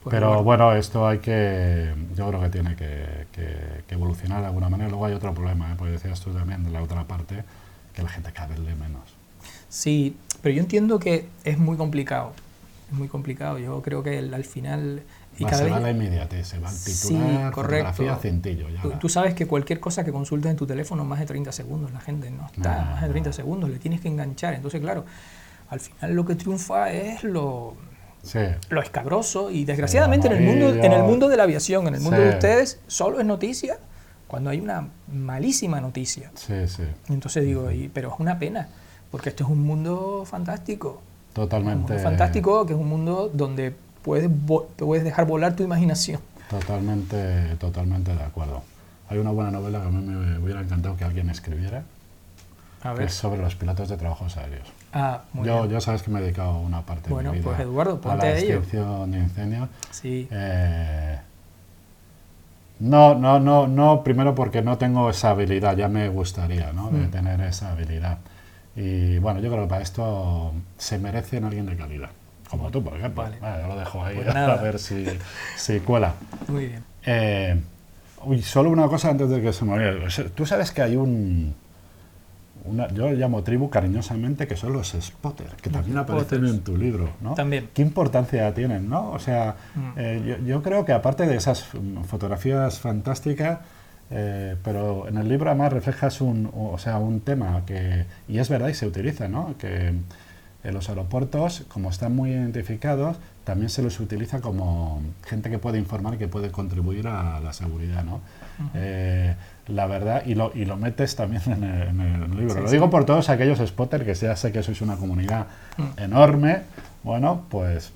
S2: Pues
S1: Pero
S2: bueno.
S1: bueno. esto hay que, yo creo que tiene que, que- que evolucionar de alguna manera. Luego hay otro problema, ¿eh? porque decías tú también de la otra parte, que la gente cada vez lee menos.
S2: Sí, pero yo entiendo que es muy complicado. Es muy complicado. Yo creo que el- al final... Y
S1: Va,
S2: cada
S1: se
S2: vez-
S1: va la inmediatez, se va el
S2: Sí,
S1: titular,
S2: correcto.
S1: fotografía, cintillo. Ya
S2: Tú, tú sabes que cualquier cosa que consultes en tu teléfono, más de 30 segundos, la gente no está,
S1: No.
S2: más de 30 segundos, le tienes que enganchar. Entonces, claro, al final lo que triunfa es lo,
S1: Sí,
S2: lo escabroso y desgraciadamente en el, mundo, en el mundo de la aviación, en el mundo
S1: Sí.
S2: de ustedes, solo es noticia cuando hay una malísima noticia.
S1: sí, sí.
S2: Entonces digo, y- pero es una pena, porque este es un mundo fantástico. Un
S1: Totalmente.
S2: mundo fantástico, que es un mundo donde puedes, puedes dejar volar tu imaginación.
S1: Totalmente, totalmente de acuerdo. Hay una buena novela que a mí me hubiera encantado que alguien escribiera,
S2: A
S1: que
S2: ver.
S1: es sobre los pilotos de trabajos aéreos.
S2: Ah, muy
S1: Yo,
S2: bien.
S1: yo sabes que me he dedicado una parte
S2: Bueno,
S1: de mi vida
S2: pues, Eduardo, ponte
S1: la
S2: a ello.
S1: extinción de incendios.
S2: Sí.
S1: Eh, no, no, no, no, primero porque no tengo esa habilidad, ya me gustaría ¿no? de
S2: Mm.
S1: tener esa habilidad. Y bueno, yo creo que para esto se merecen alguien de calidad, como tú, por ejemplo.
S2: Vale.
S1: Yo lo dejo ahí
S2: Pues
S1: a ver si, si cuela.
S2: Muy bien.
S1: Eh, uy, solo una cosa antes de que se me olvide. Tú sabes que hay un. Una, yo llamo tribu cariñosamente que son los spotters, que
S2: Los
S1: también aparecen
S2: spotters.
S1: en tu libro, ¿no?
S2: También.
S1: ¿Qué importancia tienen, no? O sea,
S2: Mm.
S1: eh, yo, yo creo que aparte de esas fotografías fantásticas, eh, pero en el libro además reflejas un, o sea, un tema que, y es verdad y se utiliza, ¿no? Que en los aeropuertos, como están muy identificados, también se los utiliza como gente que puede informar que puede contribuir a la seguridad, ¿no? Eh, la verdad, y lo, y lo metes también en el, en el libro.
S2: Sí,
S1: lo
S2: sí.
S1: digo por todos aquellos spotters, que ya sé que sois una comunidad
S2: Mm.
S1: enorme, Bueno, pues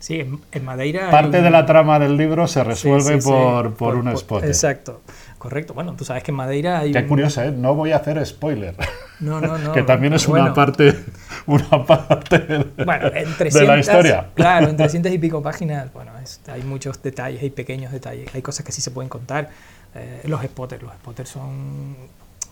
S2: Sí, en, en Madeira. hay
S1: parte
S2: un-
S1: de la trama del libro se
S2: Sí,
S1: resuelve
S2: sí, sí,
S1: por, por un spot.
S2: Exacto, correcto. Bueno, tú sabes que en Madeira hay.
S1: Qué
S2: un-
S1: curioso, ¿eh? No voy a hacer spoiler.
S2: No, no, no.
S1: que también es
S2: bueno,
S1: una parte, una parte de,
S2: Bueno, en 300,
S1: de la historia.
S2: Claro, en 300 y pico páginas, bueno, es- hay muchos detalles, hay pequeños detalles, hay cosas que sí se pueden contar. Eh, los spotters, los spotters son,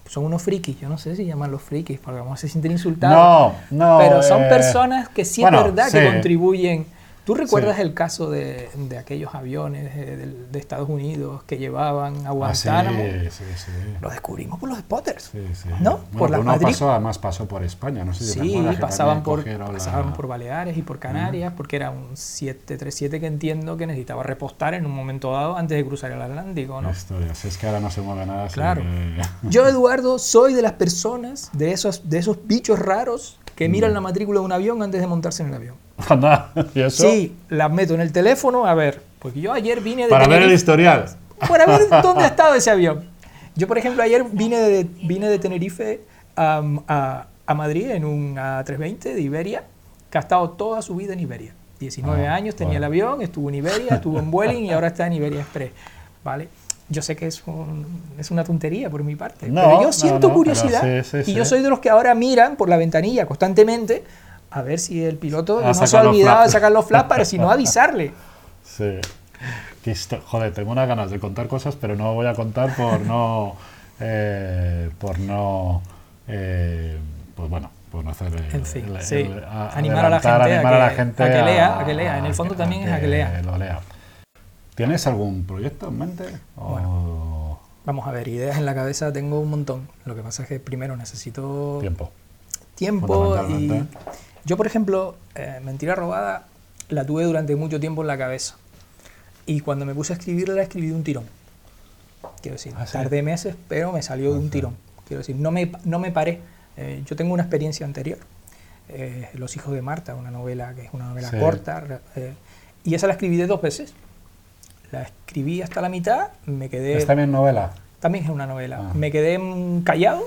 S2: son unos frikis, yo no sé si llamarlos frikis, porque vamos a se sienten insultados.
S1: No, no.
S2: pero son
S1: eh,
S2: personas que sí
S1: bueno,
S2: es verdad
S1: sí.
S2: que contribuyen. ¿Tú recuerdas
S1: Sí.
S2: el caso de, de aquellos aviones eh, de, Estados Unidos que llevaban a
S1: Ah, sí,
S2: Guantánamo?
S1: sí, sí.
S2: Lo descubrimos por los spotters.
S1: Sí, sí.
S2: ¿No?
S1: Bueno,
S2: Por las
S1: uno
S2: Madrid.
S1: pasó, además pasó por España, no sé si
S2: Sí, pasaban por,
S1: la-
S2: pasaban por Baleares y por Canarias, porque era un 737 que entiendo que necesitaba repostar en un momento dado antes de cruzar el Atlántico, ¿no?
S1: la es que ahora no se mueve nada.
S2: Claro.
S1: que-
S2: Yo, Eduardo, soy de las personas, de esos, de esos bichos raros que miran la matrícula de un avión antes de montarse en el avión.
S1: Anda, ¿Y eso?
S2: Sí, las meto en el teléfono, a ver, porque yo ayer vine de
S1: Para ver el
S2: Tenerife-
S1: historial.
S2: para ver dónde ha estado ese avión. Yo, por ejemplo, ayer vine de, vine de Tenerife a, a- a Madrid en un A320 de Iberia, que ha estado toda su vida en Iberia. 19
S1: Ah,
S2: años tenía el
S1: bueno.
S2: avión, estuvo en Iberia, estuvo en Vueling y ahora está en Iberia Express. ¿Vale? Yo sé que es, un- es una tontería por mi parte,
S1: No,
S2: pero yo
S1: no,
S2: siento
S1: no,
S2: curiosidad
S1: pero sí, sí,
S2: y yo
S1: sí.
S2: soy de los que ahora miran por la ventanilla constantemente a ver si el piloto
S1: A
S2: no se ha olvidado de sacar los flaps para si no avisarle.
S1: Sí. Joder, tengo unas ganas de contar cosas, pero no voy a contar por no. eh, por no. eh, pues bueno, por no hacer. el-
S2: En fin,
S1: el-
S2: sí.
S1: el- a-
S2: Animar a la gente a
S1: animar
S2: que-
S1: a la gente
S2: a que lea, a que lea. En el fondo también es a que lea.
S1: lo lea. ¿Tienes algún proyecto en mente? O
S2: Vamos a ver, ideas en la cabeza tengo un montón. Lo que pasa es que primero necesito
S1: tiempo.
S2: tiempo y. yo, por ejemplo, eh, Mentira Robada la tuve durante mucho tiempo en la cabeza. Y cuando me puse a escribirla, la escribí de un tirón. Quiero decir,
S1: Ah, ¿sí?
S2: tardé meses, pero me salió de un tirón. Quiero decir, no me, no me paré. Eh, yo tengo una experiencia anterior. Eh, Los hijos de Marta, una novela que es una novela
S1: Sí.
S2: corta. eh, y esa la escribí de dos veces. La escribí hasta la mitad, me quedé...
S1: ¿Es también novela?
S2: También es una novela.
S1: Ah.
S2: Me quedé callado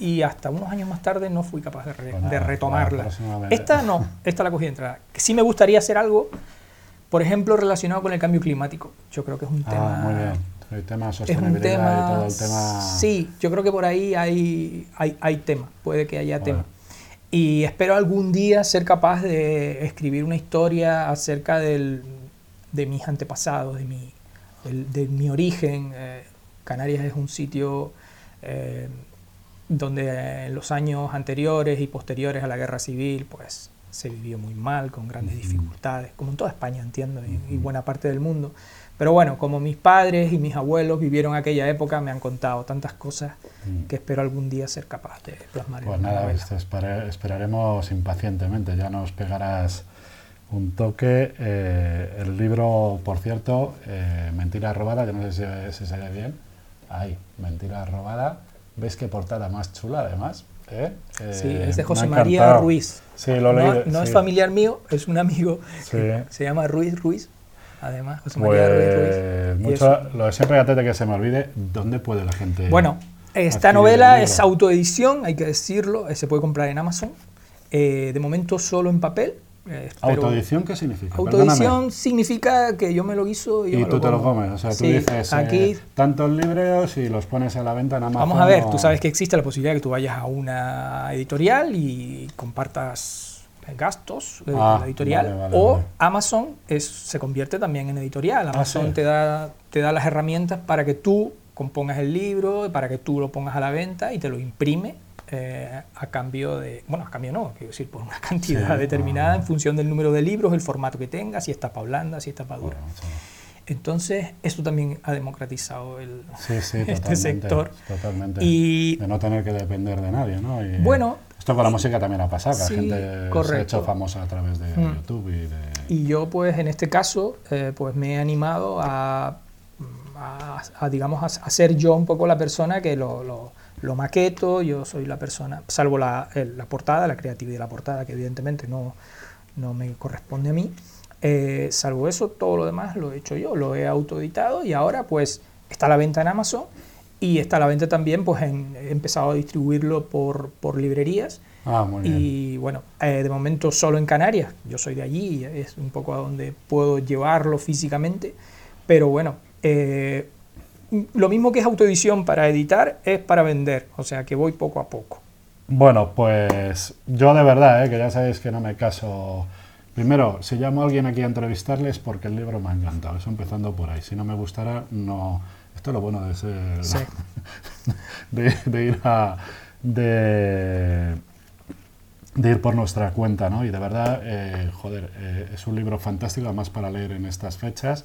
S2: y hasta unos años más tarde no fui capaz de, re-
S1: Pues
S2: de retomarla. Esta no, esta la cogí de entrada. Sí me gustaría hacer algo, por ejemplo, relacionado con el cambio climático. Yo creo que es un tema...
S1: Ah, muy bien. El tema de
S2: Es un
S1: sostenibilidad
S2: tema...
S1: y todo el tema.
S2: Sí, yo creo que por ahí hay, hay, hay tema, puede que haya
S1: Bueno.
S2: tema. Y espero algún día ser capaz de escribir una historia acerca del, de mis antepasados, de mi, del- de mi origen. Eh, Canarias es un sitio eh, donde eh, en los años anteriores y posteriores a la guerra civil, pues se vivió muy mal, con grandes dificultades, como en toda España, entiendo, y, y buena parte del mundo. Pero bueno, como mis padres y mis abuelos vivieron aquella época, me han contado tantas cosas
S1: Mm.
S2: que espero algún día ser capaz de plasmar en
S1: Pues
S2: una
S1: nada, este, espere- esperaremos impacientemente. Ya nos pegarás un toque. Eh, el libro, por cierto, eh, Mentira robada, yo no sé si, si se ve bien. Ahí, Mentira robada. ¿Ves qué portada más chula, además? ¿Eh?
S2: Sí,
S1: Eh,
S2: es de José María
S1: encantado.
S2: Ruiz.
S1: Sí, lo
S2: no,
S1: leí.
S2: no es
S1: sí.
S2: familiar mío, es un amigo.
S1: Sí.
S2: Se llama Ruiz Ruiz. Además, José María Ruiz Ruiz.
S1: Pues mucho,
S2: es-
S1: lo de siempre antes de que se me olvide, ¿dónde puede la gente?
S2: Bueno, esta novela
S1: el
S2: es autoedición, hay que decirlo, eh, se puede comprar en Amazon. Eh, de momento solo en papel. Eh,
S1: ¿Autoedición qué significa?
S2: Autoedición significa que yo me lo guiso y, yo
S1: Y
S2: me
S1: tú te lo comes, o sea, tú
S2: Sí,
S1: dices
S2: aquí
S1: eh, tantos libros y los pones a la venta en Amazon.
S2: Vamos a ver,
S1: o-
S2: tú sabes que existe la posibilidad de que tú vayas a una editorial y compartas gastos de
S1: Ah,
S2: la editorial
S1: vale, vale,
S2: o
S1: vale.
S2: Amazon es, se convierte también en editorial. Amazon
S1: Ah, sí.
S2: te, da, te da las herramientas para que tú compongas el libro, para que tú lo pongas a la venta y te lo imprime eh, a cambio de, bueno, a cambio no, quiero decir, por una cantidad
S1: Sí,
S2: determinada en función del número de libros, el formato que tenga, si está para blanda, si está para dura.
S1: Sí.
S2: Entonces, eso también ha democratizado el,
S1: Sí, sí,
S2: este
S1: totalmente,
S2: sector.
S1: Totalmente.
S2: Y
S1: de no tener que depender de nadie, ¿no? Y
S2: Bueno,
S1: Esto con la música también ha pasado, que
S2: sí,
S1: la gente se ha
S2: correcto.
S1: hecho famosa a través de
S2: Mm.
S1: YouTube y de...
S2: Y yo, pues, en este caso, eh, pues me he animado a, a, a, digamos, a, a ser yo un poco la persona que lo, lo, lo maqueto, yo soy la persona, salvo la, la portada, la creatividad de la portada, que evidentemente no, no me corresponde a mí. Eh, salvo eso, todo lo demás lo he hecho yo, lo he autoeditado y ahora, pues, está a la venta en Amazon y está a la venta también, pues en- he empezado a distribuirlo por, por librerías.
S1: Ah, muy bien.
S2: Y bueno, eh, de momento solo en Canarias, yo soy de allí, es un poco a donde puedo llevarlo físicamente, pero bueno, eh, lo mismo que es autoedición para editar es para vender, o sea que voy poco a poco.
S1: Bueno, pues yo de verdad, ¿eh? que ya sabéis que no me caso. Primero, si llamo a alguien aquí a entrevistarles porque el libro me ha encantado, eso empezando por ahí. Si no me gustara, no. Esto es lo bueno de ser.
S2: Sí.
S1: de, de ir a. De, de ir por nuestra cuenta, ¿no? Y de verdad, eh, joder, eh, es un libro fantástico, además para leer en estas fechas.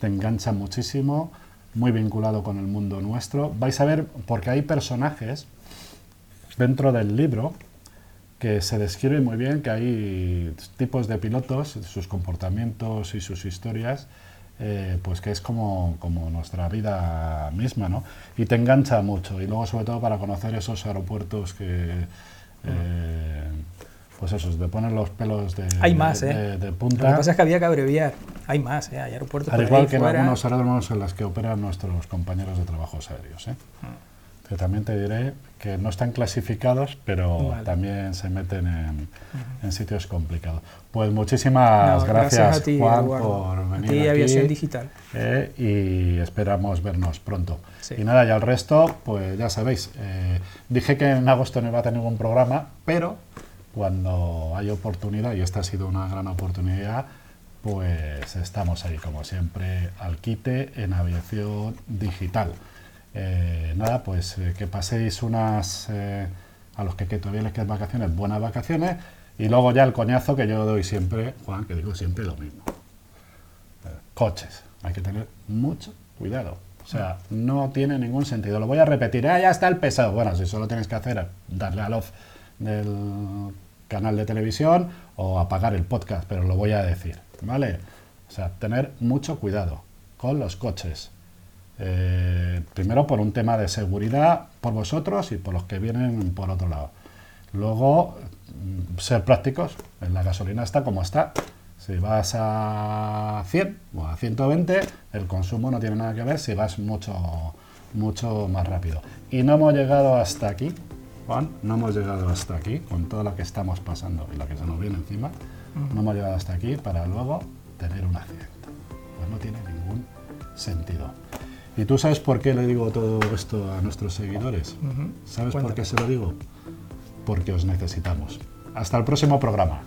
S1: Te engancha muchísimo, muy vinculado con el mundo nuestro. Vais a ver, porque hay personajes dentro del libro que se describe muy bien que hay tipos de pilotos, sus comportamientos y sus historias, eh, pues que es como, como nuestra vida misma, ¿no? Y te engancha mucho. Y luego, sobre todo, para conocer esos aeropuertos que, eh, pues esos, te ponen los pelos de,
S2: Hay más,
S1: de,
S2: ¿eh?
S1: de- de
S2: Lo que
S1: punta.
S2: pasa es que había que abreviar, hay más, ¿eh? hay aeropuertos
S1: Al igual que en
S2: fuera.
S1: algunos aeródromos en los que operan nuestros compañeros de trabajos aéreos. ¿eh? Que también te diré que no están clasificados, pero
S2: Vale.
S1: también se meten en, en sitios complicados. Pues muchísimas
S2: No,
S1: gracias,
S2: a ti,
S1: Juan, por
S2: A
S1: venir
S2: ti,
S1: aquí.
S2: Aviación Digital.
S1: eh, y esperamos vernos pronto.
S2: Sí.
S1: Y nada, ya el resto, pues ya sabéis. eh, dije que en agosto no iba a tener ningún programa, pero cuando hay oportunidad, y esta ha sido una gran oportunidad, pues estamos ahí, como siempre, al quite en aviación digital. Eh, nada, pues eh, que paséis unas, eh, a los que, todavía les quedan vacaciones, buenas vacaciones, y luego ya el coñazo que yo doy siempre, Juan, que digo siempre lo mismo coches. Hay que tener mucho cuidado. O sea, no tiene ningún sentido. Lo voy a repetir. Ah, ya está el pesado. Bueno, si solo tienes que hacer darle al off del canal de televisión o apagar el podcast, pero lo voy a decir. ¿Vale? O sea, tener mucho cuidado con los coches. Eh, primero por un tema de seguridad por vosotros y por los que vienen por otro lado. Luego, mm, ser prácticos. La gasolina está como está. Si vas a 100 o a 120, el consumo no tiene nada que ver si vas mucho, mucho más rápido. Y no hemos llegado hasta aquí, Juan, no hemos llegado hasta aquí, con todo lo que estamos pasando y lo que se nos viene encima, no hemos llegado hasta aquí para luego tener un accidente. Pues no tiene ningún sentido. ¿Y tú sabes por qué le digo todo esto a nuestros seguidores? ¿Sabes por qué se lo digo? Porque os necesitamos. Hasta el próximo programa.